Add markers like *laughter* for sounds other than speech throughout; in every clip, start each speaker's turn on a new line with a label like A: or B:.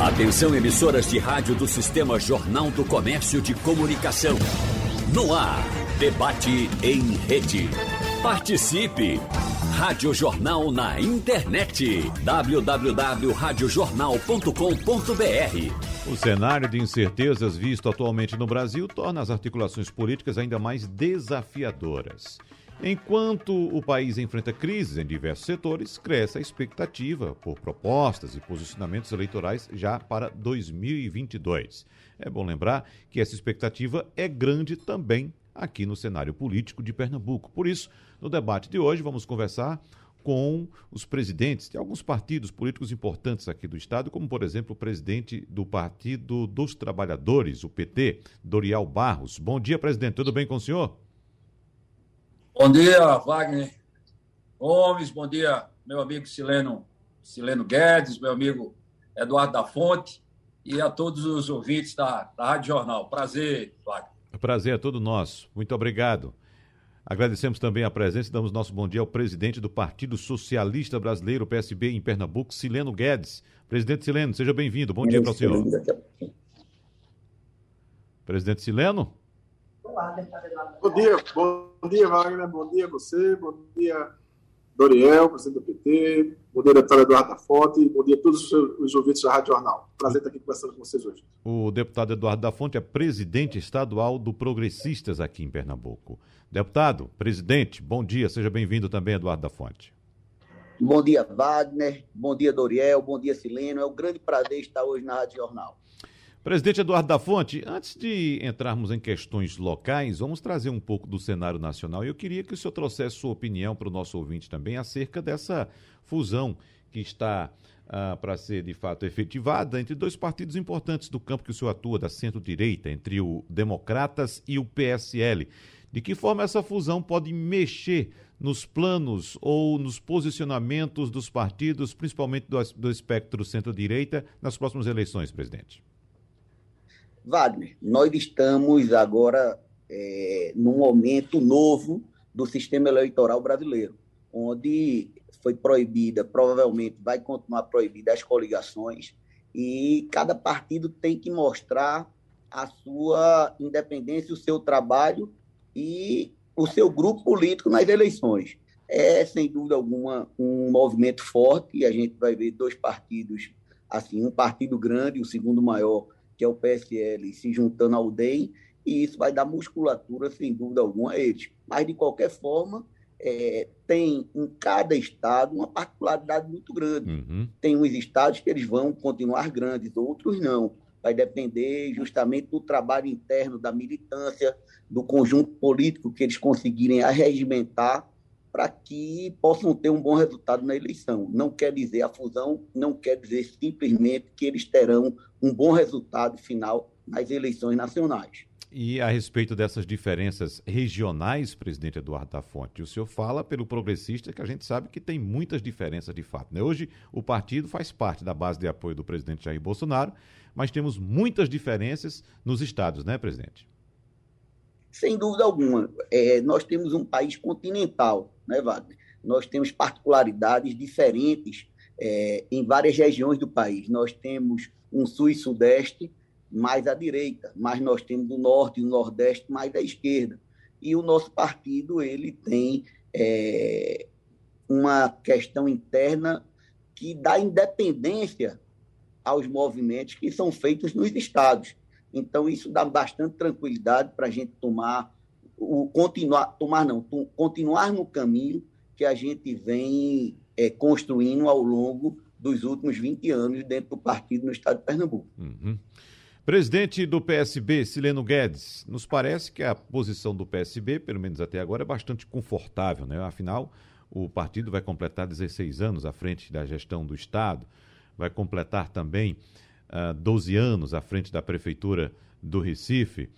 A: Atenção emissoras de rádio do Sistema Jornal do Comércio de Comunicação. No ar, debate em rede. Participe! Rádio Jornal na internet. www.radiojornal.com.br
B: O cenário de incertezas visto atualmente no Brasil torna as articulações políticas ainda mais desafiadoras. Enquanto o país enfrenta crises em diversos setores, cresce a expectativa por propostas e posicionamentos eleitorais já para 2022. É bom lembrar que essa expectativa é grande também aqui no cenário político de Pernambuco. Por isso, no debate de hoje, vamos conversar com os presidentes de alguns partidos políticos importantes aqui do Estado, como, por exemplo, o presidente do Partido dos Trabalhadores, o PT, Dorial Barros. Bom dia, presidente. Tudo bem com o senhor?
C: Bom dia, Wagner Gomes, bom dia, meu amigo Sileno, Sileno Guedes, meu amigo Eduardo da Fonte e a todos os ouvintes da, da Rádio Jornal. Prazer, Wagner.
B: Prazer é todo nosso. Muito obrigado. Agradecemos também a presença e damos nosso bom dia ao presidente do Partido Socialista Brasileiro, PSB, em Pernambuco, Sileno Guedes. Presidente Sileno, seja bem-vindo. Bom dia para o senhor. Presidente Sileno?
D: Bom dia, bom dia, Wagner. Bom dia a você, bom dia, Doriel, presidente do PT, bom dia, deputado Eduardo da Fonte, bom dia a todos os ouvintes da Rádio Jornal. Prazer estar aqui conversando com vocês hoje.
B: O deputado Eduardo da Fonte é presidente estadual do Progressistas aqui em Pernambuco. Deputado, presidente, bom dia, seja bem-vindo também, Eduardo da Fonte.
E: Bom dia, Wagner, bom dia, Doriel, bom dia, Sileno. É um grande prazer estar hoje na Rádio Jornal.
B: Presidente Eduardo da Fonte, antes de entrarmos em questões locais, vamos trazer um pouco do cenário nacional. Eu queria que o senhor trouxesse sua opinião para o nosso ouvinte também acerca dessa fusão que está ah, para ser de fato efetivada entre dois partidos importantes do campo que o senhor atua, da centro-direita, entre o Democratas e o PSL. De que forma essa fusão pode mexer nos planos ou nos posicionamentos dos partidos, principalmente do, do espectro centro-direita, nas próximas eleições, presidente?
E: Wagner, nós estamos agora é, num momento novo do sistema eleitoral brasileiro, onde foi proibida, provavelmente vai continuar proibida as coligações, e cada partido tem que mostrar a sua independência, o seu trabalho e o seu grupo político nas eleições. É, sem dúvida alguma, um movimento forte, e a gente vai ver dois partidos, assim, um partido grande, o segundo maior, que é o PSL, se juntando ao DEM, e isso vai dar musculatura, sem dúvida alguma, a eles. Mas, de qualquer forma, é, tem em cada estado uma particularidade muito grande. Uhum. Tem uns estados que eles vão continuar grandes, outros não. Vai depender justamente do trabalho interno, da militância, do conjunto político que eles conseguirem arregimentar para que possam ter um bom resultado na eleição. Não quer dizer a fusão, não quer dizer simplesmente que eles terão um bom resultado final nas eleições nacionais.
B: E a respeito dessas diferenças regionais, presidente Eduardo da Fonte, o senhor fala pelo progressista que a gente sabe que tem muitas diferenças de fato. Né? Hoje o partido faz parte da base de apoio do presidente Jair Bolsonaro, mas temos muitas diferenças nos estados, né, presidente?
E: Sem dúvida alguma. É, nós temos um país continental, né, Wagner? Nós temos particularidades diferentes é, em várias regiões do país. Nós temos um sul e sudeste mais à direita, mas nós temos o norte e o nordeste mais à esquerda. E o nosso partido ele tem é, uma questão interna que dá independência aos movimentos que são feitos nos estados. Então isso dá bastante tranquilidade para a gente tomar o continuar tomar não continuar no caminho que a gente vem é, construindo ao longo dos últimos 20 anos dentro do partido no estado de Pernambuco.
B: Uhum. Presidente do PSB, Sileno Guedes, nos parece que a posição do PSB, pelo menos até agora, é bastante confortável, né? Afinal, o partido vai completar 16 anos à frente da gestão do Estado, vai completar também uh, ah, 12 anos à frente da Prefeitura do Recife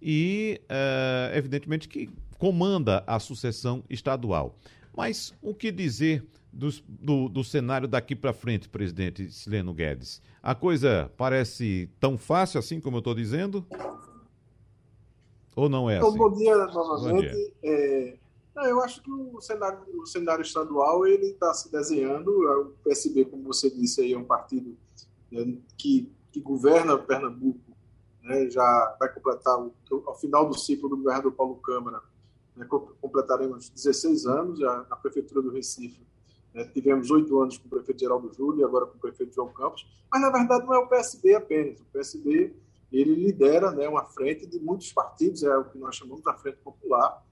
B: e, uh, evidentemente, que comanda a sucessão estadual. Mas o que dizer do, do, do cenário daqui para frente, presidente Sileno Guedes? A coisa parece tão fácil assim como eu estou dizendo? Ou não é
D: então,
B: assim?
D: Bom dia novamente. Bom dia. É, eu acho que o cenário, o cenário estadual ele está se desenhando. O PSB, como você disse, aí, é um partido né, que, que governa Pernambuco, né, já vai completar, o, ao final do ciclo do governador Paulo Câmara, né, completaremos 16 anos já na Prefeitura do Recife. Né, tivemos oito anos com o prefeito Geraldo Júlio e agora com o prefeito João Campos, mas na verdade não é o PSB apenas. O PSB ele lidera né, uma frente de muitos partidos, é o que nós chamamos da Frente Popular,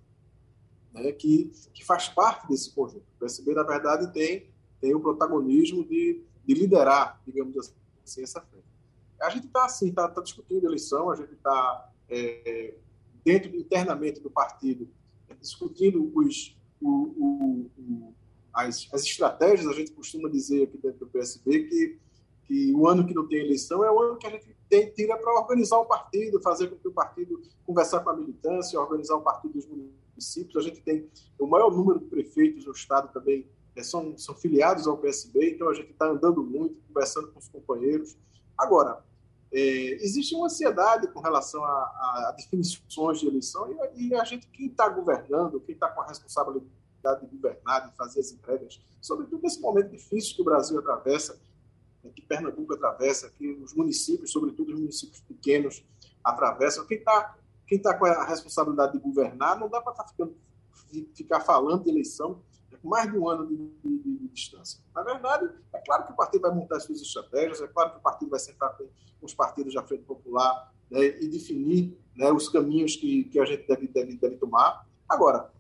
D: né, que, que faz parte desse conjunto. O PSB, na verdade, tem, tem o protagonismo de, de liderar, digamos assim, essa frente. A gente está assim, está tá discutindo eleição, a gente está é, dentro internamente do partido discutindo os, o, o, o, as, as estratégias. A gente costuma dizer aqui dentro do PSB que, que o ano que não tem eleição é o ano que a gente tem, tira para organizar o partido, fazer com que o partido conversar com a militância, organizar o partido dos municípios. A gente tem o maior número de prefeitos no estado também é, são, são filiados ao PSB, então a gente está andando muito, conversando com os companheiros. Agora, é, existe uma ansiedade com relação a, a definições de eleição e, e a gente, quem está governando, quem está com a responsabilidade de governar, de fazer as entregas, sobretudo nesse momento difícil que o Brasil atravessa, né, que Pernambuco atravessa, que os municípios, sobretudo os municípios pequenos, atravessam. Quem está quem tá com a responsabilidade de governar, não dá para tá ficar falando de eleição mais de um ano de, de, de, de, distância. Na verdade, é claro que o partido vai montar suas estratégias, é claro que o partido vai sentar com os partidos da Frente Popular né, e definir né, os caminhos que, que a gente deve, deve, deve tomar. Agora,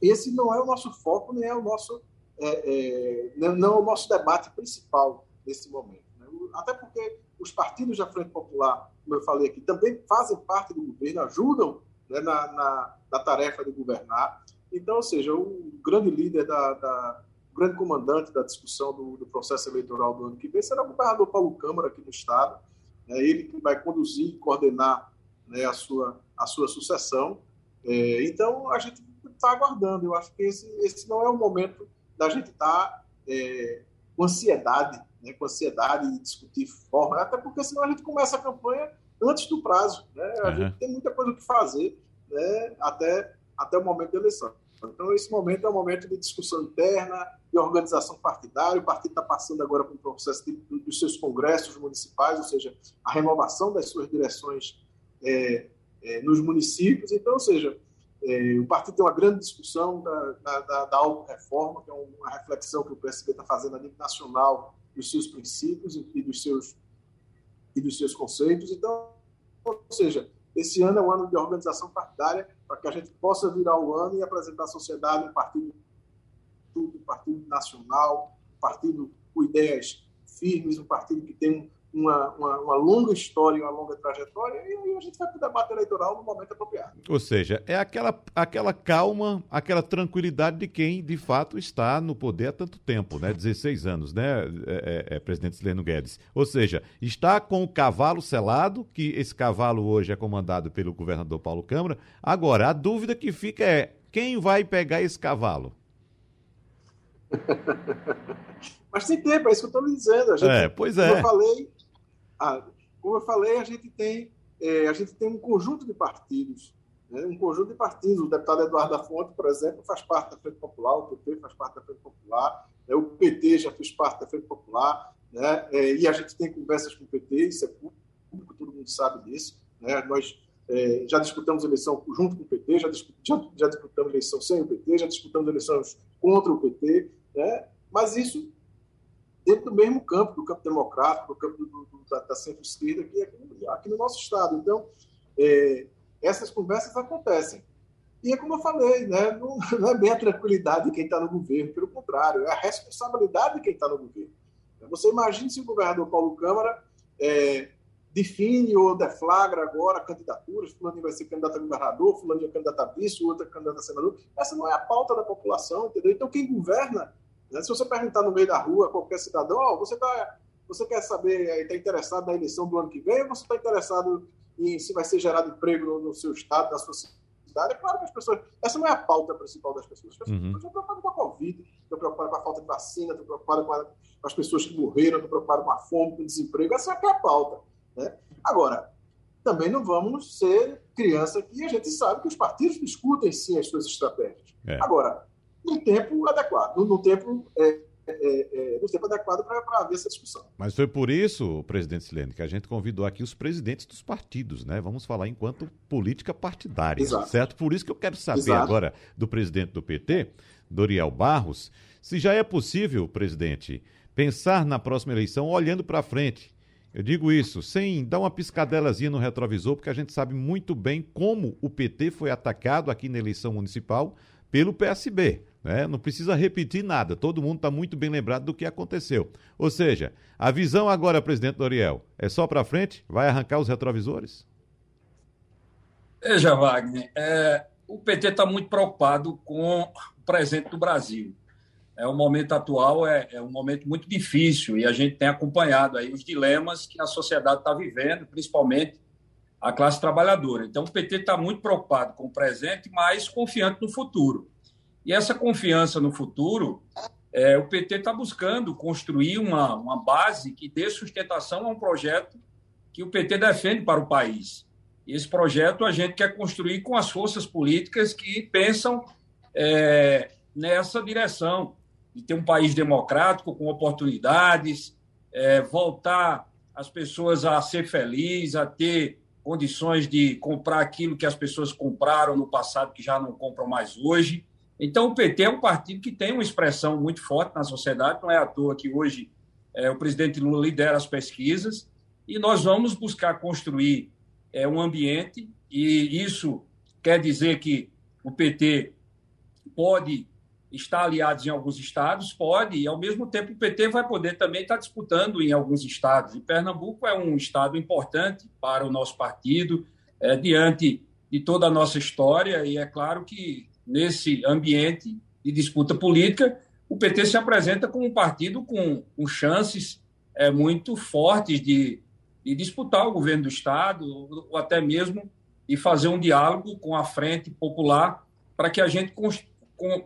D: esse não é o nosso foco, nem é o nosso, é, é, não é o nosso debate principal nesse momento. Né? Até porque os partidos da Frente Popular, como eu falei aqui, também fazem parte do governo, ajudam né, na, na, na tarefa de governar. Então, ou seja, o grande líder, da, da o grande comandante da discussão do, do, processo eleitoral do ano que vem será o governador Paulo Câmara aqui no Estado. É ele que vai conduzir e coordenar né, a, sua, a sua sucessão. É, então, a gente está aguardando. Eu acho que esse, esse não é o momento da gente estar tá, é, com ansiedade, né, com ansiedade de discutir forma, até porque senão a gente começa a campanha antes do prazo. Né? A uhum. gente tem muita coisa que fazer né, até até o momento da eleição. Então, esse momento é um momento de discussão interna, de organização partidária. O partido está passando agora por um processo de, dos seus congressos municipais, ou seja, a renovação das suas direções é, é, nos municípios. Então, ou seja, é, o partido tem uma grande discussão da, da, da, da auto-reforma, que é uma reflexão que o PSB está fazendo a nível nacional dos seus princípios e dos seus, e dos seus conceitos. Então, ou seja, esse ano é um ano de organização partidária para que a gente possa virar o ano e apresentar à sociedade um partido, um partido nacional, um partido com ideias firmes, um partido que tem uma, uma, uma, longa história, uma longa trajetória, e aí a gente vai para o debate eleitoral no momento apropriado.
B: Ou seja, é aquela, aquela calma, aquela tranquilidade de quem, de fato, está no poder há tanto tempo, né? 16 anos, né, é, é, é, presidente Sileno Guedes? Ou seja, está com o cavalo selado, que esse cavalo hoje é comandado pelo governador Paulo Câmara. Agora, a dúvida que fica é, quem vai pegar esse cavalo? *laughs*
D: Mas tem tempo, é isso que eu estou lhe dizendo. A gente,
B: é, pois é.
D: Como eu falei, como eu falei, a gente tem, é, a gente tem um conjunto de partidos, né? um conjunto de partidos. O deputado Eduardo da Fonte, por exemplo, faz parte da Frente Popular, o PT faz parte da Frente Popular, né? o PT já fez parte da Frente Popular, né? É, e a gente tem conversas com o PT, isso é público, todo mundo sabe disso. Né? Nós é, já disputamos eleição junto com o PT, já, já, já disputamos eleição sem o PT, já disputamos eleições contra o PT, né? mas isso dentro do mesmo campo, do campo democrático, do campo do, do, da, da centro-esquerda aqui, aqui, aqui, no nosso Estado. Então, é, essas conversas acontecem. E é como eu falei, né, não, *laughs* não é bem a tranquilidade de quem está no governo, pelo contrário, é a responsabilidade de quem está no governo. Você imagina se o governador Paulo Câmara é, define ou deflagra agora candidaturas, fulano vai ser candidato a governador, fulano é candidato a vice, outro é candidato a senador. Essa não é a pauta da população, entendeu? Então, quem governa? Se você perguntar no meio da rua, qualquer cidadão, oh, você, tá, você quer saber, está interessado na eleição do ano que vem, ou você está interessado em se vai ser gerado emprego no, no, seu estado, na sua cidade? É claro que as pessoas. Essa não é a pauta principal das pessoas. As pessoas uhum. estão preocupadas com a Covid, estão preocupadas com a falta de vacina, estão preocupadas com, a, com as pessoas que morreram, estão preocupadas com a fome, com o desemprego. Essa é a pauta. Né? Agora, também não vamos ser criança que a gente sabe que os partidos discutem sim as suas estratégias. É. Agora, no tempo adequado, no tempo é, é, é, no tempo adequado para haver essa discussão.
B: Mas foi por isso, presidente Silene, que a gente convidou aqui os presidentes dos partidos, né? Vamos falar enquanto política partidária, Exato. certo? Por isso que eu quero saber Exato. agora do presidente do PT, Doriel Barros, se já é possível, presidente, pensar na próxima eleição olhando para frente. Eu digo isso sem dar uma piscadelazinha no retrovisor, porque a gente sabe muito bem como o PT foi atacado aqui na eleição municipal pelo PSB. Né? Não precisa repetir nada, todo mundo está muito bem lembrado do que aconteceu. Ou seja, a visão agora, presidente Doriel, é só para frente? Vai arrancar os retrovisores?
C: Veja, Wagner, é, o PT está muito preocupado com o presente do Brasil. É, o momento atual é, é um momento muito difícil e a gente tem acompanhado aí os dilemas que a sociedade está vivendo, principalmente a classe trabalhadora. Então, o PT está muito preocupado com o presente, mas confiante no futuro. E essa confiança no futuro, é, o PT está buscando construir uma, uma base que dê sustentação a um projeto que o PT defende para o país. E esse projeto a gente quer construir com as forças políticas que pensam é, nessa direção de ter um país democrático, com oportunidades, é, voltar as pessoas a ser felizes, a ter condições de comprar aquilo que as pessoas compraram no passado, que já não compram mais hoje. Então, o PT é um partido que tem uma expressão muito forte na sociedade, não é à toa que hoje é, o presidente Lula lidera as pesquisas, e nós vamos buscar construir é, um ambiente, e isso quer dizer que o PT pode estar aliado em alguns estados, pode, e ao mesmo tempo o PT vai poder também estar disputando em alguns estados. E Pernambuco é um estado importante para o nosso partido, é, diante de toda a nossa história, e é claro que nesse ambiente de disputa política, o PT se apresenta como um partido com, com chances é, muito fortes de, de disputar o governo do Estado, ou até mesmo de fazer um diálogo com a Frente Popular para que a gente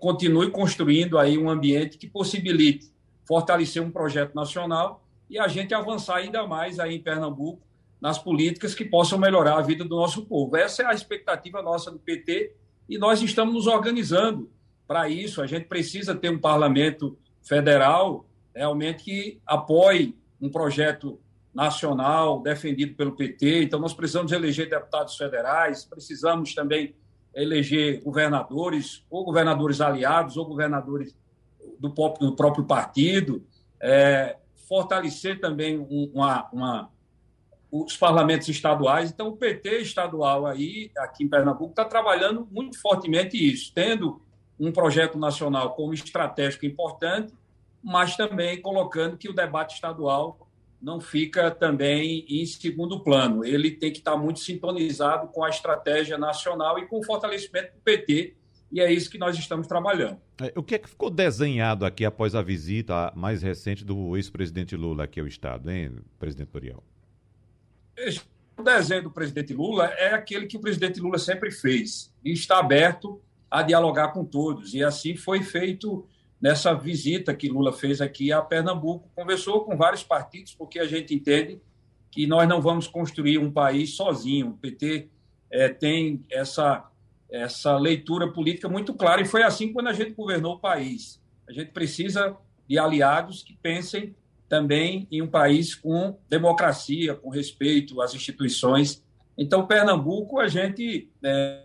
C: continue construindo aí um ambiente que possibilite fortalecer um projeto nacional e a gente avançar ainda mais aí em Pernambuco nas políticas que possam melhorar a vida do nosso povo. Essa é a expectativa nossa do PT e nós estamos nos organizando para isso. A gente precisa ter um parlamento federal realmente que apoie um projeto nacional defendido pelo PT. Então, nós precisamos eleger deputados federais, precisamos também eleger governadores, ou governadores aliados, ou governadores do próprio, do próprio partido, é, fortalecer também uma, uma, os parlamentos estaduais. Então, o PT estadual aí, aqui em Pernambuco, está trabalhando muito fortemente isso, tendo um projeto nacional como estratégico importante, mas também colocando que o debate estadual não fica também em segundo plano. Ele tem que estar muito sintonizado com a estratégia nacional e com o fortalecimento do PT, e é isso que nós estamos trabalhando.
B: É, o que é que ficou desenhado aqui após a visita mais recente do ex-presidente Lula aqui ao Estado, hein, presidente Doriel?
C: O desenho do presidente Lula é aquele que o presidente Lula sempre fez e está aberto a dialogar com todos. E assim foi feito nessa visita que Lula fez aqui a Pernambuco. Conversou com vários partidos, porque a gente entende que nós não vamos construir um país sozinho. O PT é, tem essa, essa leitura política muito clara e foi assim quando a gente governou o país. A gente precisa de aliados que pensem também em um país com democracia, com respeito às instituições. Então, Pernambuco, a gente é,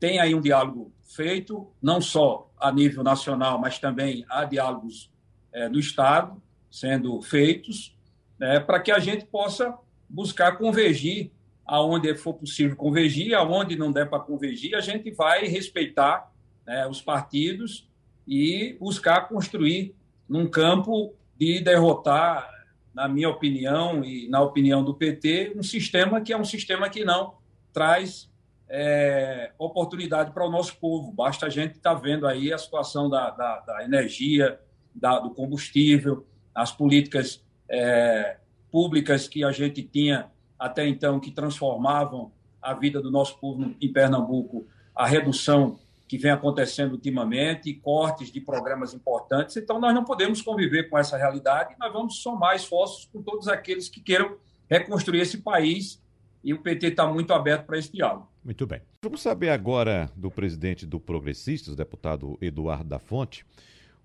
C: tem aí um diálogo feito, não só a nível nacional, mas também há diálogos é, no Estado sendo feitos, né, para que a gente possa buscar convergir aonde for possível convergir, aonde não der para convergir, a gente vai respeitar né, os partidos e buscar construir num campo de derrotar, na minha opinião e na opinião do PT, um sistema que é um sistema que não traz é, oportunidade para o nosso povo. Basta a gente estar tá vendo aí a situação da, da, da energia, da, do combustível, as políticas é, públicas que a gente tinha até então que transformavam a vida do nosso povo em Pernambuco, a redução que vem acontecendo ultimamente, cortes de programas importantes. Então, nós não podemos conviver com essa realidade e nós vamos somar esforços com todos aqueles que queiram reconstruir esse país e o PT está muito aberto para esse diálogo.
B: Muito bem. Vamos saber agora do presidente do Progressistas, deputado Eduardo da Fonte,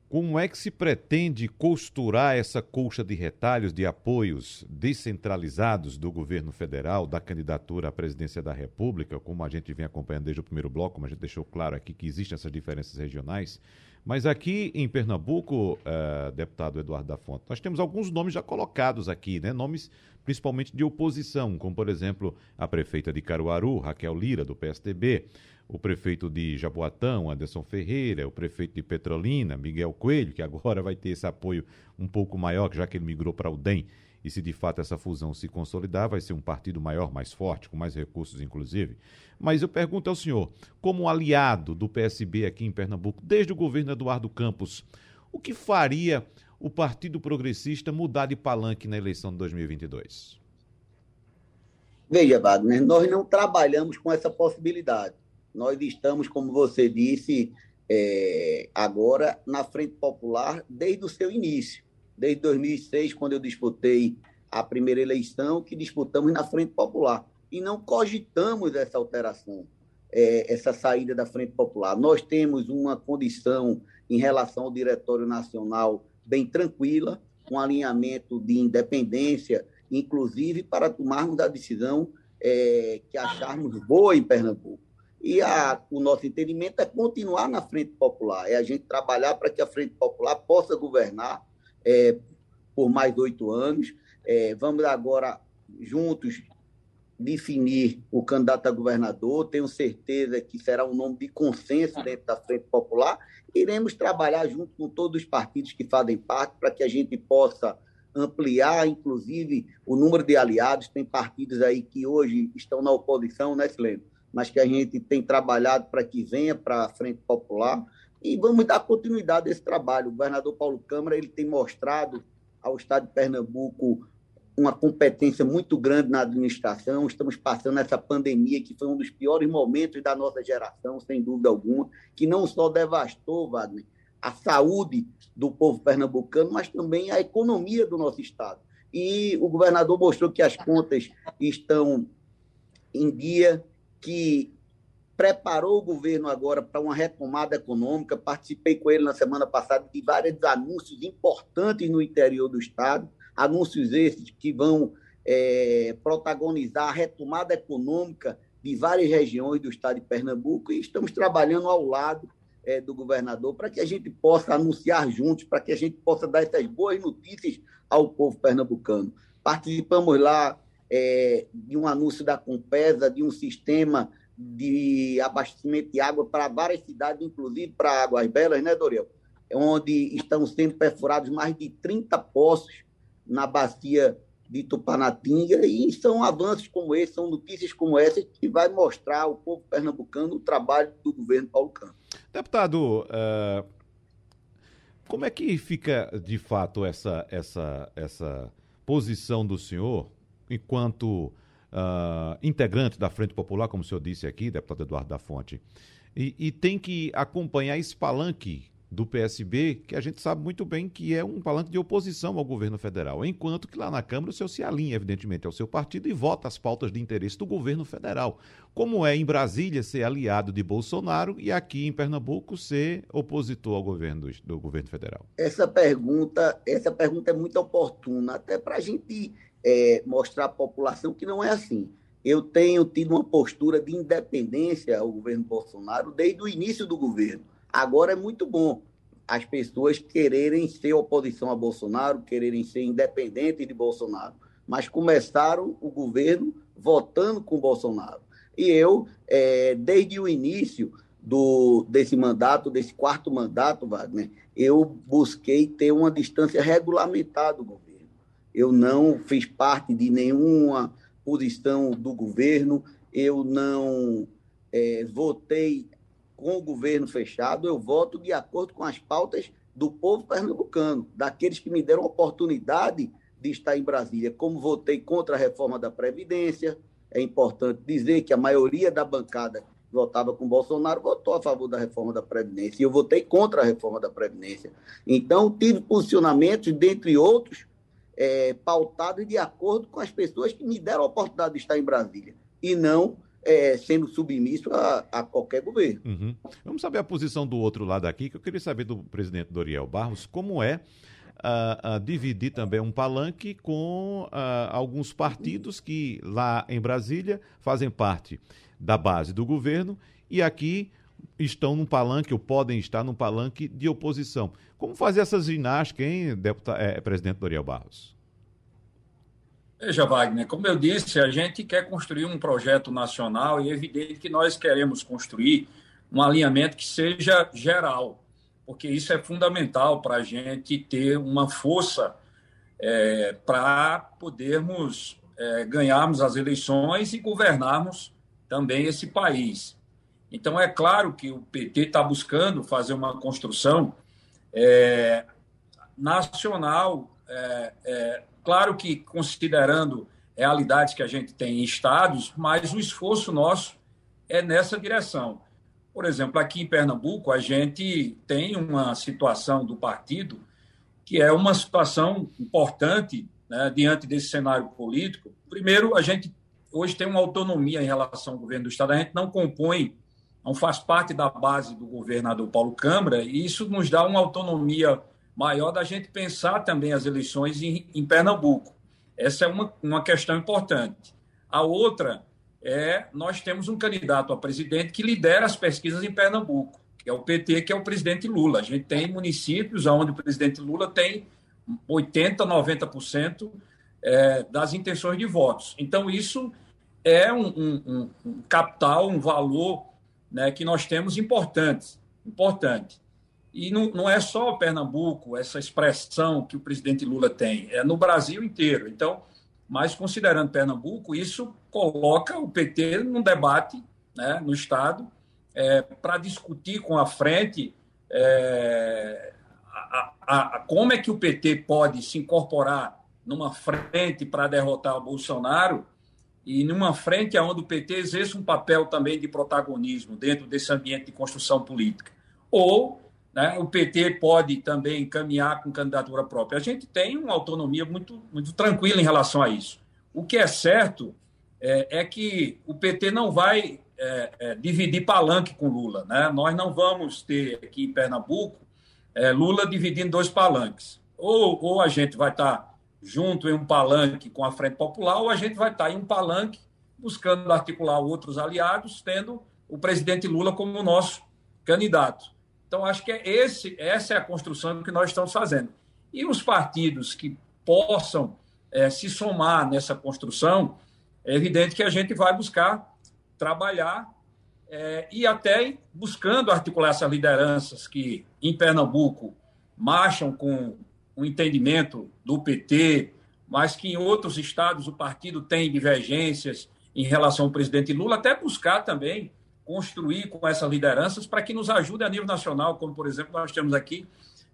B: como é que se pretende costurar essa colcha de retalhos de apoios descentralizados do governo federal, da candidatura à presidência da República, como a gente vem acompanhando desde o primeiro bloco, como a gente deixou claro aqui que existem essas diferenças regionais. Mas aqui em Pernambuco, uh, deputado Eduardo da Fonte, nós temos alguns nomes já colocados aqui, né? Nomes principalmente de oposição, como por exemplo a prefeita de Caruaru, Raquel Lira, do PSDB, o prefeito de Jaboatão, Anderson Ferreira, o prefeito de Petrolina, Miguel Coelho, que agora vai ter esse apoio um pouco maior, já que ele migrou para o DEM. E se de fato essa fusão se consolidar, vai ser um partido maior, mais forte, com mais recursos, inclusive. Mas eu pergunto ao senhor, como aliado do PSB aqui em Pernambuco, desde o governo Eduardo Campos, o que faria o Partido Progressista mudar de palanque na eleição de 2022?
E: Veja, Wagner, nós não trabalhamos com essa possibilidade. Nós estamos, como você disse, é, agora na Frente Popular desde o seu início, desde 2006, quando eu disputei a primeira eleição, que disputamos na Frente Popular. E não cogitamos essa alteração, é, essa saída da Frente Popular. Nós temos uma condição em relação ao Diretório Nacional bem tranquila, com alinhamento de independência, inclusive para tomarmos a decisão é, que acharmos boa em Pernambuco. E a, o nosso entendimento é continuar na Frente Popular, é a gente trabalhar para que a Frente Popular possa governar é, por mais oito anos. É, vamos agora, juntos, definir o candidato a governador. Tenho certeza que será um nome de consenso dentro da Frente Popular. Iremos trabalhar junto com todos os partidos que fazem parte para que a gente possa ampliar, inclusive, o número de aliados. Tem partidos aí que hoje estão na oposição, né, Silêncio? Mas que a gente tem trabalhado para que venha para a Frente Popular e vamos dar continuidade a esse trabalho. O governador Paulo Câmara ele tem mostrado ao Estado de Pernambuco uma competência muito grande na administração. Estamos passando essa pandemia, que foi um dos piores momentos da nossa geração, sem dúvida alguma, que não só devastou, Wagner, a saúde do povo pernambucano, mas também a economia do nosso Estado. E o governador mostrou que as contas estão em dia, que preparou o governo agora para uma retomada econômica. Participei com ele na semana passada de vários anúncios importantes no interior do Estado, anúncios esses que vão é, protagonizar a retomada econômica de várias regiões do Estado de Pernambuco e estamos trabalhando ao lado é, do governador para que a gente possa anunciar juntos, para que a gente possa dar essas boas notícias ao povo pernambucano. Participamos lá é, de um anúncio da Compesa, de um sistema de abastecimento de água para várias cidades, inclusive para Águas Belas, né, Doriel? Onde estão sendo perfurados mais de 30 poços na bacia de Tupanatinga, e são avanços como esse, são notícias como essa que vai mostrar ao povo pernambucano o trabalho do governo Paulo Campos.
B: Deputado, uh, como é que fica de fato essa, essa, essa posição do senhor enquanto uh, integrante da Frente Popular, como o senhor disse aqui, deputado Eduardo da Fonte, e, e, tem que acompanhar esse palanque do PSB, que a gente sabe muito bem que é um palanque de oposição ao governo federal, enquanto que lá na Câmara o senhor se alinha, evidentemente, ao seu partido e vota as pautas de interesse do governo federal. Como é em Brasília ser aliado de Bolsonaro e aqui em Pernambuco ser opositor ao governo do, do governo federal?
E: Essa pergunta, essa pergunta é muito oportuna, até para a gente é, mostrar à população que não é assim. Eu tenho tido uma postura de independência ao governo Bolsonaro desde o início do governo. Agora é muito bom as pessoas quererem ser oposição a Bolsonaro, quererem ser independentes de Bolsonaro, mas começaram o governo votando com Bolsonaro. E eu, é, desde o início do, desse mandato, desse quarto mandato, Wagner, eu busquei ter uma distância regulamentar do governo eu não fiz parte de nenhuma posição do governo, eu não é, votei com o governo fechado, eu voto de acordo com as pautas do povo pernambucano, daqueles que me deram oportunidade de estar em Brasília. Como votei contra a reforma da Previdência, é importante dizer que a maioria da bancada votava com Bolsonaro votou a favor da reforma da Previdência, e eu votei contra a reforma da Previdência. Então, tive posicionamentos, dentre outros, é, pautado de acordo com as pessoas que me deram a oportunidade de estar em Brasília, e não é, sendo submisso a, a qualquer governo.
B: Uhum. Vamos saber a posição do outro lado aqui, que eu queria saber do presidente Doriel Barros, como é uh, uh, dividir também um palanque com uh, alguns partidos que lá em Brasília fazem parte da base do governo e aqui estão num palanque ou podem estar num palanque de oposição. Como fazer essa ginástica, hein, deputado, é, presidente Doriel Barros?
C: Veja, Wagner, como eu disse, a gente quer construir um projeto nacional e é evidente que nós queremos construir um alinhamento que seja geral, porque isso é fundamental para a gente ter uma força é, para podermos é, ganharmos as eleições e governarmos também esse país. Então, é claro que o PT está buscando fazer uma construção é, nacional é, é, Claro que considerando realidades que a gente tem em estados, mas o esforço nosso é nessa direção. Por exemplo, aqui em Pernambuco, a gente tem uma situação do partido que é uma situação importante né, diante desse cenário político. Primeiro, a gente hoje tem uma autonomia em relação ao governo do Estado, a gente não compõe, não faz parte da base do governador Paulo Câmara, e isso nos dá uma autonomia maior da gente pensar também as eleições em, em Pernambuco. Essa é uma, uma questão importante. A outra é nós temos um candidato a presidente que lidera as pesquisas em Pernambuco, que é o PT, que é o presidente Lula. A gente tem municípios onde o presidente Lula tem 80%, 90% é, das intenções de votos. Então, isso é um, um, um capital, um valor né, que nós temos importante. importante. E não, não é só Pernambuco, essa expressão que o presidente Lula tem, é no Brasil inteiro. Então, mas considerando Pernambuco, isso coloca o PT num debate né, no Estado é, para discutir com a frente é, a, a, a, como é que o PT pode se incorporar numa frente para derrotar o Bolsonaro e numa frente onde o PT exerce um papel também de protagonismo dentro desse ambiente de construção política. Ou né? O PT pode também caminhar com candidatura própria. A gente tem uma autonomia muito, muito tranquila em relação a isso. O que é certo é, é que o PT não vai é, é, dividir palanque com Lula. Né? Nós não vamos ter aqui em Pernambuco é, Lula dividindo dois palanques. Ou, ou a gente vai estar junto em um palanque com a Frente Popular, ou a gente vai estar em um palanque buscando articular outros aliados, tendo o presidente Lula como nosso candidato. Então, acho que é esse, essa é a construção que nós estamos fazendo. E os partidos que possam é, se somar nessa construção, é evidente que a gente vai buscar trabalhar é, e até buscando articular essas lideranças que, em Pernambuco, marcham com o entendimento do PT, mas que em outros estados o partido tem divergências em relação ao presidente Lula, até buscar também construir com essas lideranças para que nos ajude a nível nacional, como, por exemplo, nós temos aqui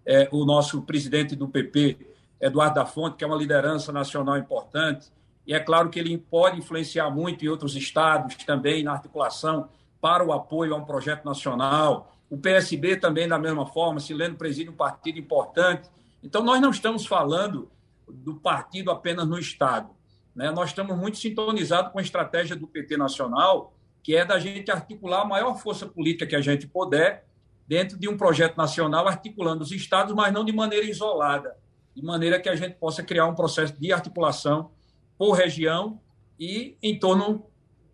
C: é, o nosso presidente do PP, Eduardo da Fonte, que é uma liderança nacional importante, e é claro que ele pode influenciar muito em outros estados também na articulação para o apoio a um projeto nacional. O PSB também, da mesma forma, Sileno preside um partido importante. Então, nós não estamos falando do partido apenas no Estado. Né? Nós estamos muito sintonizados com a estratégia do PT nacional, que é da gente articular a maior força política que a gente puder dentro de um projeto nacional, articulando os estados, mas não de maneira isolada, de maneira que a gente possa criar um processo de articulação por região e em torno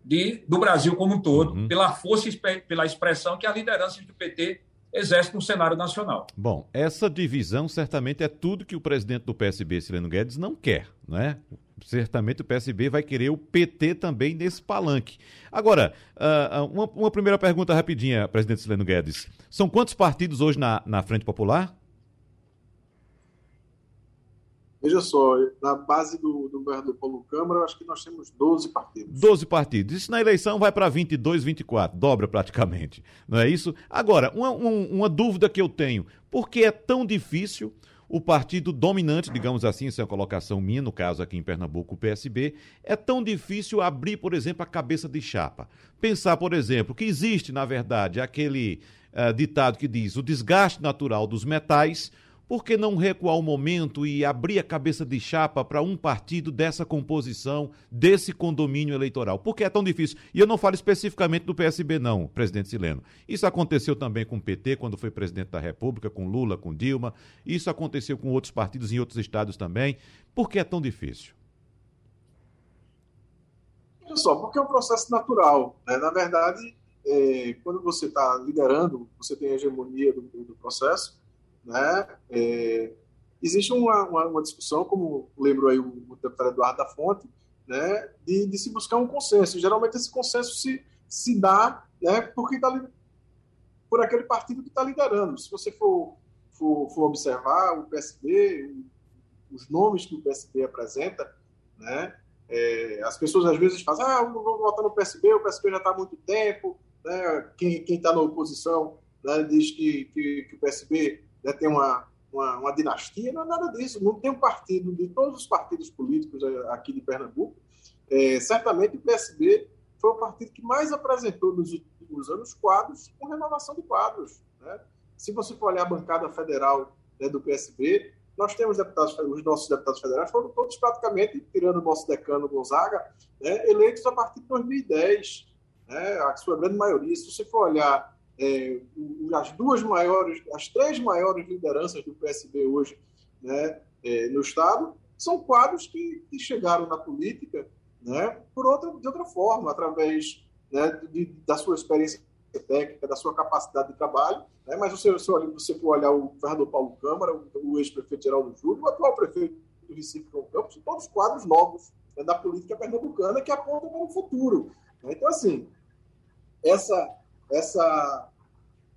C: de, do Brasil como um todo, uhum. pela força e pela expressão que a liderança do PT exerce no cenário nacional.
B: Bom, essa divisão certamente é tudo que o presidente do PSB, Sileno Guedes, não quer, não é? certamente o PSB vai querer o PT também nesse palanque. Agora, uh, uma, uma, primeira pergunta rapidinha, presidente Sileno Guedes. São quantos partidos hoje na, na Frente Popular?
D: Veja só, na base do, do governador Paulo Câmara, acho que nós temos 12 partidos.
B: 12 partidos. Isso na eleição vai para 22, 24, dobra praticamente. Não é isso? Agora, uma, uma dúvida que eu tenho: por que é tão difícil o partido dominante, digamos assim, essa é uma colocação minha, no caso aqui em Pernambuco, o PSB, é tão difícil abrir, por exemplo, a cabeça de chapa. Pensar, por exemplo, que existe, na verdade, aquele uh, ditado que diz o desgaste natural dos metais Por que não recuar o momento e abrir a cabeça de chapa para um partido dessa composição, desse condomínio eleitoral? Por que é tão difícil? E eu não falo especificamente do PSB, não, presidente Sileno. Isso aconteceu também com o PT, quando foi presidente da República, com Lula, com Dilma. Isso aconteceu com outros partidos em outros estados também. Por que é tão difícil?
D: Olha só, porque é um processo natural. Né? Na verdade, é, quando você está liderando, você tem a hegemonia do, do processo, né? É, existe uma, uma, uma, discussão, como lembrou aí o, o deputado Eduardo da Fonte, né? de, de, se buscar um consenso. Geralmente esse consenso se, se dá né? porque tá, por aquele partido que está liderando. Se você for, for, for, observar o PSB, os nomes que o PSB apresenta, né? É, as pessoas às vezes fazem, ah, não vou votar no PSB, o PSB já está há muito tempo, né? quem está na oposição né, diz que, que, que, o PSB né, tem uma, uma, uma, dinastia, não é nada disso, não tem um partido, de todos os partidos políticos é, aqui de Pernambuco, é, certamente o PSB foi o partido que mais apresentou nos últimos anos quadros com renovação de quadros. Né? Se você for olhar a bancada federal né, do PSB, nós temos deputados, os nossos deputados federais foram todos praticamente, tirando o nosso decano Gonzaga, né, eleitos a partir de 2010, né, a sua grande maioria. Se você for olhar é, as duas maiores, as três maiores lideranças do PSB hoje né, é, no Estado, são quadros que, que chegaram na política né, por outra, de outra forma, através né, de, da sua experiência técnica, da sua capacidade de trabalho, né? mas você, se você for olhar o governador Paulo Câmara, o, o ex-prefeito Geraldo Júlio, o atual prefeito do Recife, João Campos, são todos quadros novos né, da política pernambucana que apontam para o futuro. Né? Então, assim, essa, essa,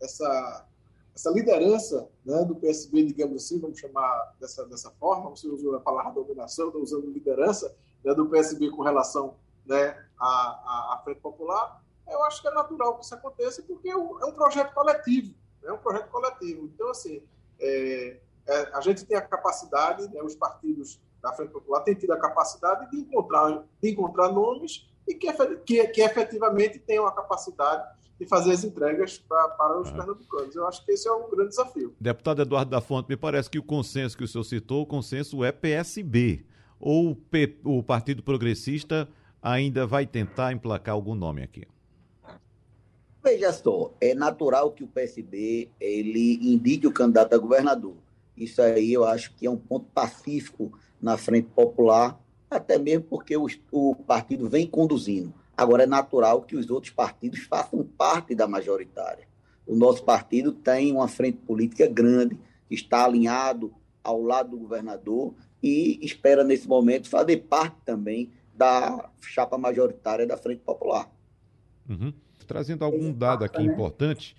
D: essa, essa liderança né, do PSB, digamos assim, vamos chamar dessa, dessa forma, você usou a palavra dominação, estou usando liderança né, do PSB com relação né, à, à, Frente Popular, eu acho que é natural que isso aconteça, porque é um, é projeto coletivo. É um projeto coletivo. Então, assim, é, é, a gente tem a capacidade, né, os partidos da Frente Popular têm tido a capacidade de encontrar, de encontrar nomes e que, que, que efetivamente tenham a capacidade de fazer as entregas pra, para os é. pernambucanos. Eu acho que esse é um grande desafio.
B: Deputado Eduardo da Fonte, me parece que o consenso que o senhor citou, o consenso é PSB. Ou o, P, o Partido Progressista ainda vai tentar emplacar algum nome aqui?
E: Veja só, é natural que o PSB ele indique o candidato a governador. Isso aí eu acho que é um ponto pacífico na frente popular, até mesmo porque o, o partido vem conduzindo. Agora é natural que os outros partidos façam parte da majoritária. O nosso partido tem uma frente política grande, está alinhado ao lado do governador e espera, nesse momento, fazer parte também da chapa majoritária da Frente Popular.
B: Uhum trazendo algum dado aqui né? importante,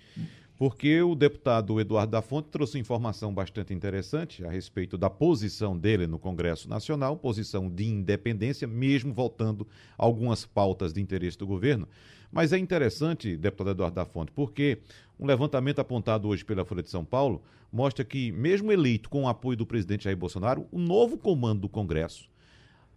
B: porque o deputado Eduardo da Fonte trouxe informação bastante interessante a respeito da posição dele no Congresso Nacional, posição de independência, mesmo voltando algumas pautas de interesse do governo. Mas é interessante, deputado Eduardo da Fonte, porque um levantamento apontado hoje pela Folha de São Paulo mostra que, mesmo eleito com o apoio do presidente Jair Bolsonaro, o novo comando do Congresso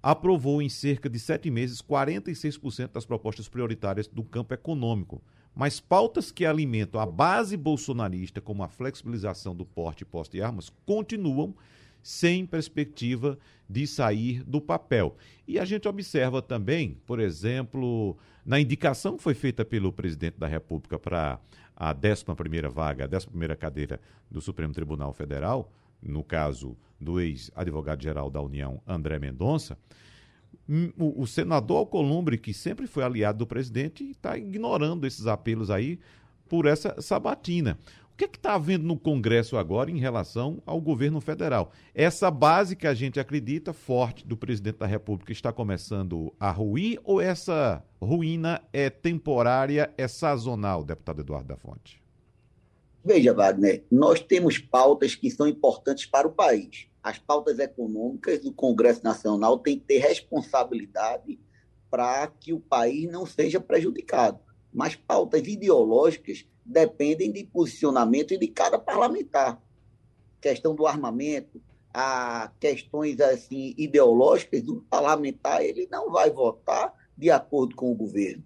B: aprovou em cerca de sete meses 46% das propostas prioritárias do campo econômico. Mas pautas que alimentam a base bolsonarista, como a flexibilização do porte e posse de armas, continuam sem perspectiva de sair do papel. E a gente observa também, por exemplo, na indicação que foi feita pelo presidente da República para a 11ª vaga, a 11ª cadeira do Supremo Tribunal Federal, no caso do ex-advogado-geral da União, André Mendonça, o, o, senador Alcolumbre, que sempre foi aliado do presidente, está ignorando esses apelos aí por essa sabatina. O que é está havendo no Congresso agora em relação ao governo federal? Essa base que a gente acredita forte do presidente da República está começando a ruir ou essa ruína é temporária, é sazonal, deputado Eduardo da Fonte?
E: Veja, Wagner, nós temos pautas que são importantes para o país. As pautas econômicas do Congresso Nacional têm que ter responsabilidade para que o país não seja prejudicado. Mas pautas ideológicas dependem de posicionamento de cada parlamentar. Questão do armamento, a questões assim ideológicas do parlamentar, ele não vai votar de acordo com o governo.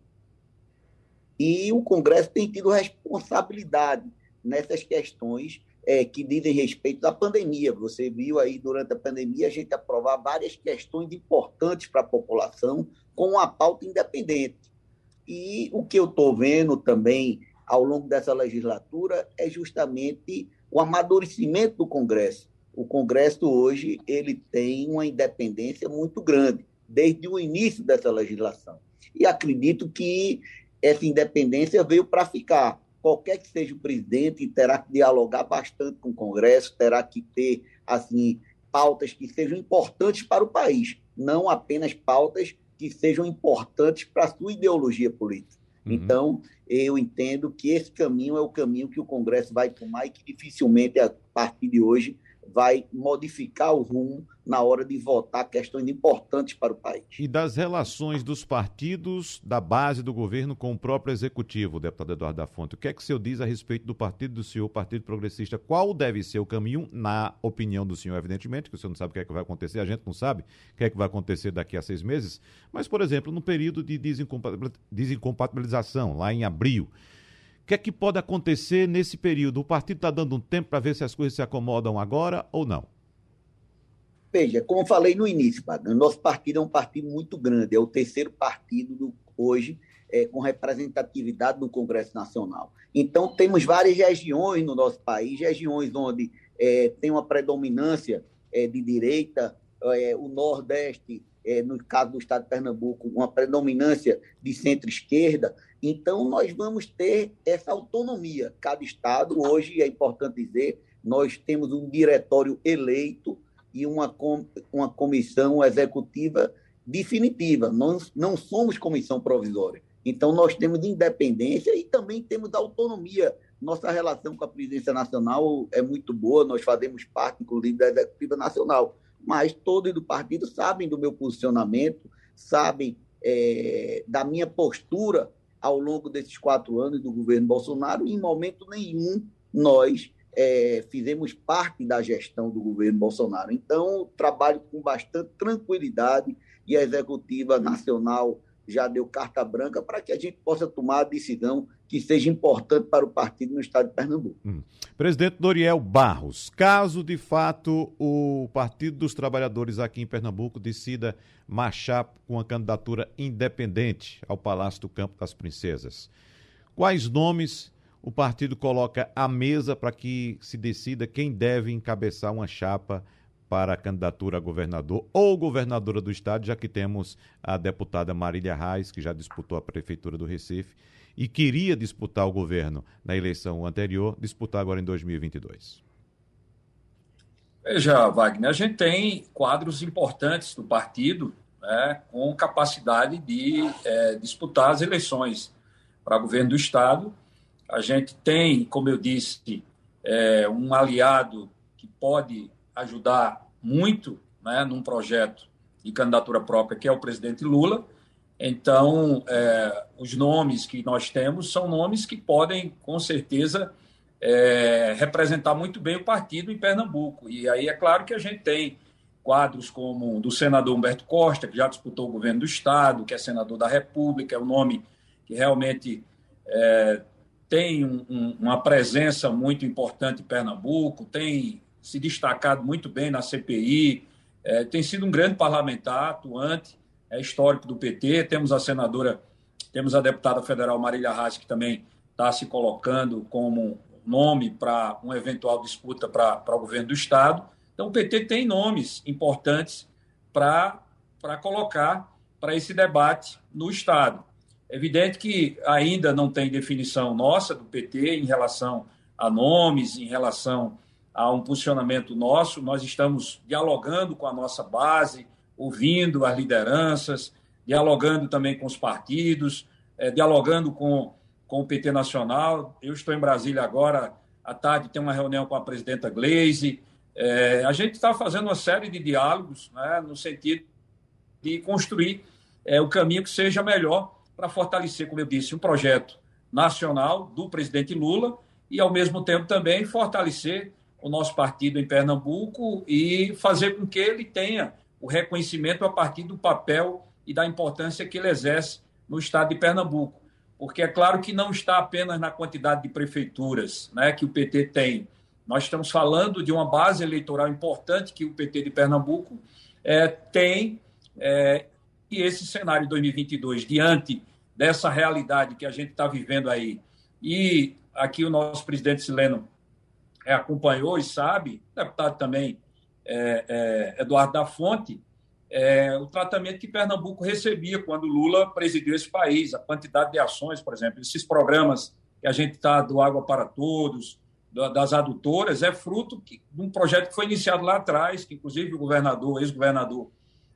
E: E o Congresso tem tido responsabilidade nessas questões é, que dizem respeito à pandemia. Você viu aí durante a pandemia a gente aprovar várias questões importantes para a população com uma pauta independente. E o que eu estou vendo também ao longo dessa legislatura é justamente o amadurecimento do Congresso. O Congresso hoje ele tem uma independência muito grande desde o início dessa legislação. E acredito que essa independência veio para ficar. Qualquer que seja o presidente terá que dialogar bastante com o Congresso, terá que ter assim pautas que sejam importantes para o país, não apenas pautas que sejam importantes para a sua ideologia política. Uhum. Então, eu entendo que esse caminho é o caminho que o Congresso vai tomar e que dificilmente, a partir de hoje, vai modificar o rumo na hora de votar questões importantes para o país.
B: E das relações dos partidos da base do governo com o próprio executivo, deputado Eduardo da Fonte, o que é que o senhor diz a respeito do partido do senhor, Partido Progressista? Qual deve ser o caminho, na opinião do senhor, evidentemente, que o senhor não sabe o que é que vai acontecer, a gente não sabe o que é que vai acontecer daqui a seis meses, mas, por exemplo, no período de desincompatibilização, lá em abril, o que é que pode acontecer nesse período? O partido está dando um tempo para ver se as coisas se acomodam agora ou não?
E: Veja, como falei no início, o nosso partido é um partido muito grande, é o terceiro partido do, hoje é, com representatividade no Congresso Nacional. Então, temos várias regiões no nosso país, regiões onde é, tem uma predominância é, de direita, é, o Nordeste, é, no caso do Estado de Pernambuco, uma predominância de centro-esquerda, então, nós vamos ter essa autonomia. Cada Estado, hoje, é importante dizer, nós temos um diretório eleito e uma, com, uma comissão executiva definitiva. Nós não somos comissão provisória. Então, nós temos independência e também temos autonomia. Nossa relação com a presidência nacional é muito boa, nós fazemos parte, inclusive, da executiva nacional. Mas todos do partido sabem do meu posicionamento, sabem é, da minha postura ao longo desses quatro anos do governo Bolsonaro, em momento nenhum nós é, fizemos parte da gestão do governo Bolsonaro. Então, trabalho com bastante tranquilidade e a executiva nacional já deu carta branca para que a gente possa tomar a decisão que seja importante para o partido no estado de Pernambuco. Hum.
B: Presidente Doriel Barros, caso de fato o Partido dos Trabalhadores aqui em Pernambuco decida marchar com a candidatura independente ao Palácio do Campo das Princesas, quais nomes o partido coloca à mesa para que se decida quem deve encabeçar uma chapa para a candidatura a governador ou governadora do estado, já que temos a deputada Marília Reis, que já disputou a prefeitura do Recife e queria disputar o governo na eleição anterior, disputar agora em 2022.
C: Veja, Wagner, a gente tem quadros importantes do partido né, com capacidade de é, disputar as eleições para governo do Estado. A gente tem, como eu disse, é, um aliado que pode ajudar muito né, num projeto de candidatura própria, que é o presidente Lula. Então, é, os nomes que nós temos são nomes que podem, com certeza, é, representar muito bem o partido em Pernambuco. E aí é claro que a gente tem quadros como do senador Humberto Costa, que já disputou o governo do Estado, que é senador da República, é um nome que realmente é, tem um, um, uma presença muito importante em Pernambuco, tem se destacado muito bem na CPI, é, tem sido um grande parlamentar, atuante, é histórico do PT. Temos a senadora, temos a deputada federal Marília Reis, que também está se colocando como nome para uma eventual disputa para o governo do Estado. Então, o PT tem nomes importantes para colocar para esse debate no Estado. É evidente que ainda não tem definição nossa do PT em relação a nomes, em relação a um posicionamento nosso. Nós estamos dialogando com a nossa base, ouvindo as lideranças, dialogando também com os partidos, é, dialogando com, com o PT Nacional. Eu estou em Brasília agora, à tarde tem uma reunião com a presidenta Gleisi. É, a gente está fazendo uma série de diálogos né, no sentido de construir é, o caminho que seja melhor para fortalecer, como eu disse, um projeto nacional do presidente Lula e, ao mesmo tempo, também fortalecer o nosso partido em Pernambuco e fazer com que ele tenha o reconhecimento a partir do papel e da importância que ele exerce no estado de Pernambuco. Porque é claro que não está apenas na quantidade de prefeituras né, que o PT tem. Nós estamos falando de uma base eleitoral importante que o PT de Pernambuco é, tem, é, e esse cenário de 2022, diante dessa realidade que a gente está vivendo aí, e aqui o nosso presidente Sileno acompanhou e sabe, deputado também é, é, Eduardo da Fonte, é, o tratamento que Pernambuco recebia quando Lula presidiu esse país, a quantidade de ações, por exemplo, esses programas que a gente está do Água para Todos, das adutoras, é fruto de um projeto que foi iniciado lá atrás, que inclusive o governador, ex-governador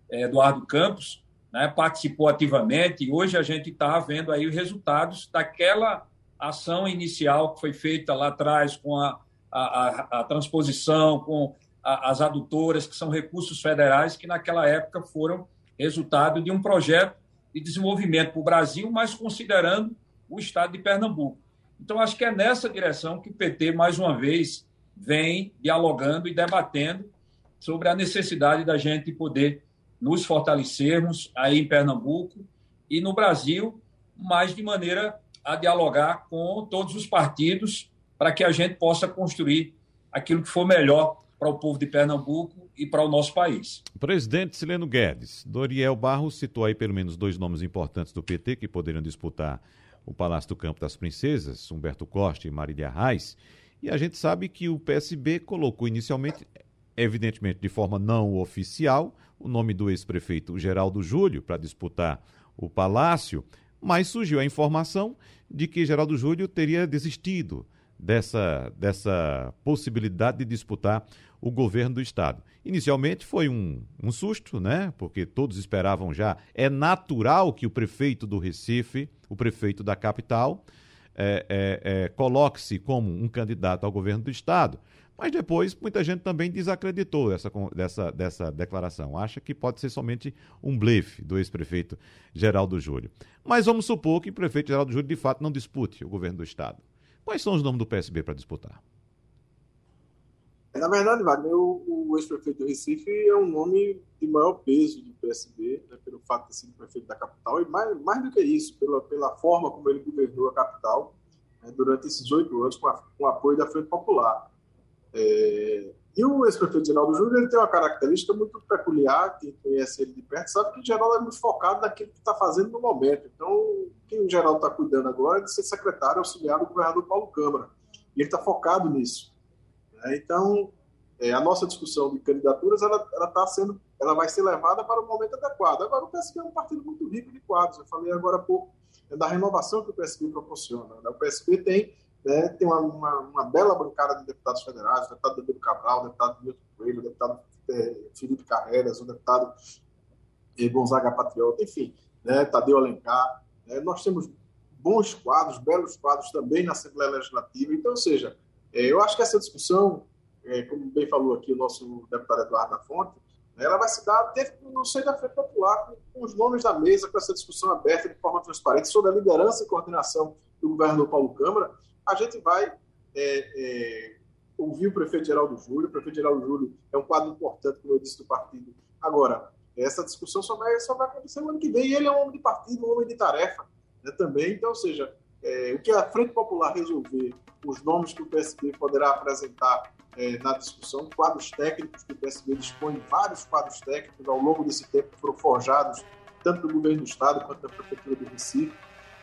C: é, Eduardo Campos, né, participou ativamente, e hoje a gente está vendo aí os resultados daquela ação inicial que foi feita lá atrás com a, a, a, a transposição, com as adutoras, que são recursos federais que naquela época foram resultado de um projeto de desenvolvimento para o Brasil, mas considerando o estado de Pernambuco. Então, acho que é nessa direção que o PT, mais uma vez, vem dialogando e debatendo sobre a necessidade da gente poder nos fortalecermos aí em Pernambuco e no Brasil, mas de maneira a dialogar com todos os partidos para que a gente possa construir aquilo que for melhor para o povo de Pernambuco e para o nosso país.
B: Presidente Sileno Guedes, Doriel Barros citou aí pelo menos dois nomes importantes do PT que poderiam disputar o Palácio do Campo das Princesas, Humberto Costa e Marília Reis. E a gente sabe que o PSB colocou inicialmente, evidentemente de forma não oficial, o nome do ex-prefeito Geraldo Júlio para disputar o palácio, mas surgiu a informação de que Geraldo Júlio teria desistido dessa, dessa possibilidade de disputar o governo do Estado. Inicialmente foi um, um susto, né? Porque todos esperavam já. É natural que o prefeito do Recife, o prefeito da capital, é, é, é, coloque-se como um candidato ao governo do Estado. Mas depois muita gente também desacreditou essa, dessa, dessa declaração. Acha que pode ser somente um blefe do ex-prefeito Geraldo Júlio. Mas vamos supor que o prefeito Geraldo Júlio de fato não dispute o governo do Estado. Quais são os nomes do PSB para disputar?
D: Na verdade, Wagner, o, o ex-prefeito do Recife é um nome de maior peso do PSB, né, pelo fato de ser prefeito da capital, e mais, mais do que isso, pela, pela forma como ele governou a capital né, durante esses oito anos, com, a, com o apoio da Frente Popular. É, e o ex-prefeito Geraldo Júnior ele tem uma característica muito peculiar, quem conhece ele de perto sabe que o Geraldo é muito focado naquilo que está fazendo no momento. Então, quem o Geraldo está cuidando agora é de ser secretário auxiliar do governador Paulo Câmara. E ele está focado nisso. Né? Então, é, a nossa discussão de candidaturas ela, ela, tá sendo, ela vai ser levada para o momento adequado. Agora, o PSB é um partido muito rico de quadros. Eu falei agora há pouco é da renovação que o PSB proporciona. Né? O PSB tem, né, tem uma, uma, uma, bela bancada de deputados federais, o deputado Danilo Cabral, o deputado Milton Coelho, o deputado é, Felipe Carreiras, o deputado é, Gonzaga Patriota, enfim, né, Tadeu Alencar. Né? nós temos bons quadros, belos quadros também na Assembleia Legislativa. Então, ou seja, é, eu acho que essa discussão, como bem falou aqui o nosso deputado Eduardo da Fonte, né, ela vai se dar no seio da Frente Popular, com, com, os nomes da mesa, com essa discussão aberta de forma transparente sobre a liderança e coordenação do governador Paulo Câmara. A gente vai é, é, ouvir o prefeito Geraldo Júlio. O prefeito Geraldo Júlio é um quadro importante, como eu disse, do partido. Agora, essa discussão só vai, só vai acontecer no ano que vem. E ele é um homem de partido, um homem de tarefa né, também. Então, ou seja, é, o que a Frente Popular resolver, os nomes que o PSB poderá apresentar é, na discussão, quadros técnicos que o PSB dispõe, vários quadros técnicos ao longo desse tempo foram forjados, tanto do governo do Estado quanto da Prefeitura do Recife.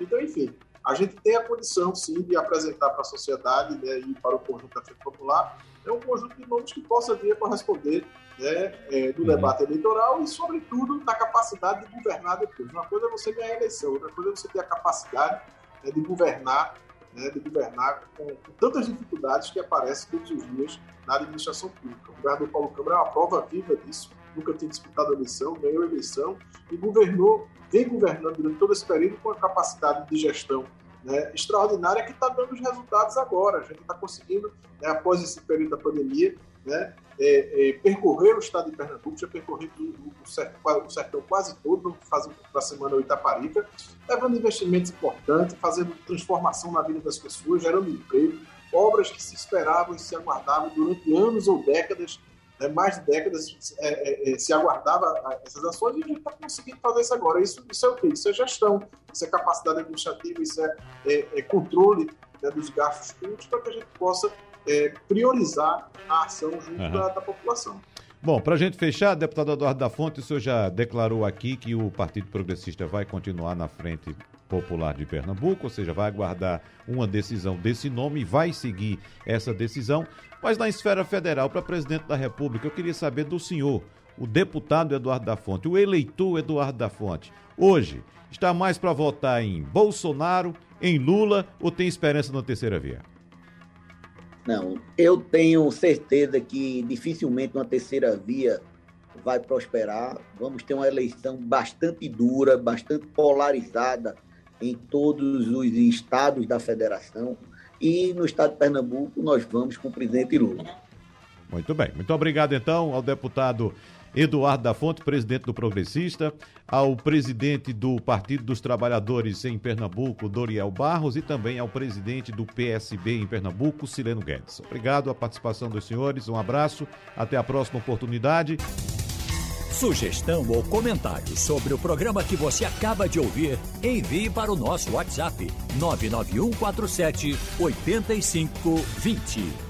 D: Então, enfim, a gente tem a condição, sim, de apresentar para a sociedade né, e para o conjunto da Frente Popular é um conjunto de nomes que possa vir a corresponder né, é, do uhum. debate eleitoral e, sobretudo, na capacidade de governar depois. Uma coisa é você ganhar a eleição, outra coisa é você ter a capacidade né, de governar, né, de governar com, com, tantas dificuldades que aparecem todos os dias na administração pública. O governador Paulo Câmara é uma prova viva disso, nunca tinha disputado a eleição, ganhou a eleição e governou, vem governando durante todo esse período com a capacidade de gestão né, extraordinária que está dando os resultados agora. A gente está conseguindo, né, após esse período da pandemia, né, é, é, percorrer o estado de Pernambuco, já percorri o, o, sertão, o quase todo, fazendo para a semana Itaparica, levando investimentos importantes, fazendo transformação na vida das pessoas, gerando emprego, obras que se esperavam e se aguardavam durante anos ou décadas né, mais de décadas é, é, é se aguardava essas ações e a gente está conseguindo fazer isso agora. Isso, isso é o quê? Isso é gestão, isso é capacidade administrativa, isso é, é, é controle né, dos gastos públicos para que a gente possa é, priorizar a ação junto uhum. da, da população.
B: Bom, para a gente fechar, deputado Eduardo da Fonte, o senhor já declarou aqui que o Partido Progressista vai continuar na frente popular de Pernambuco, ou seja, vai aguardar uma decisão desse nome e vai seguir essa decisão. Mas na esfera federal, para presidente da República, eu queria saber do senhor, o deputado Eduardo da Fonte, o eleitor Eduardo da Fonte, hoje está mais para votar em Bolsonaro, em Lula ou tem esperança na terceira via?
E: Não, eu tenho certeza que dificilmente uma terceira via vai prosperar. Vamos ter uma eleição bastante dura, bastante polarizada em todos os estados da federação. E no estado de Pernambuco, nós vamos com o presidente Lula.
B: Muito bem. Muito obrigado, então, ao deputado Eduardo da Fonte, presidente do Progressista, ao presidente do Partido dos Trabalhadores em Pernambuco, Doriel Barros, e também ao presidente do PSB em Pernambuco, Sileno Guedes. Obrigado a participação dos senhores, um abraço, até a próxima oportunidade.
A: Sugestão ou comentário sobre o programa que você acaba de ouvir, envie para o nosso WhatsApp 99147 8520.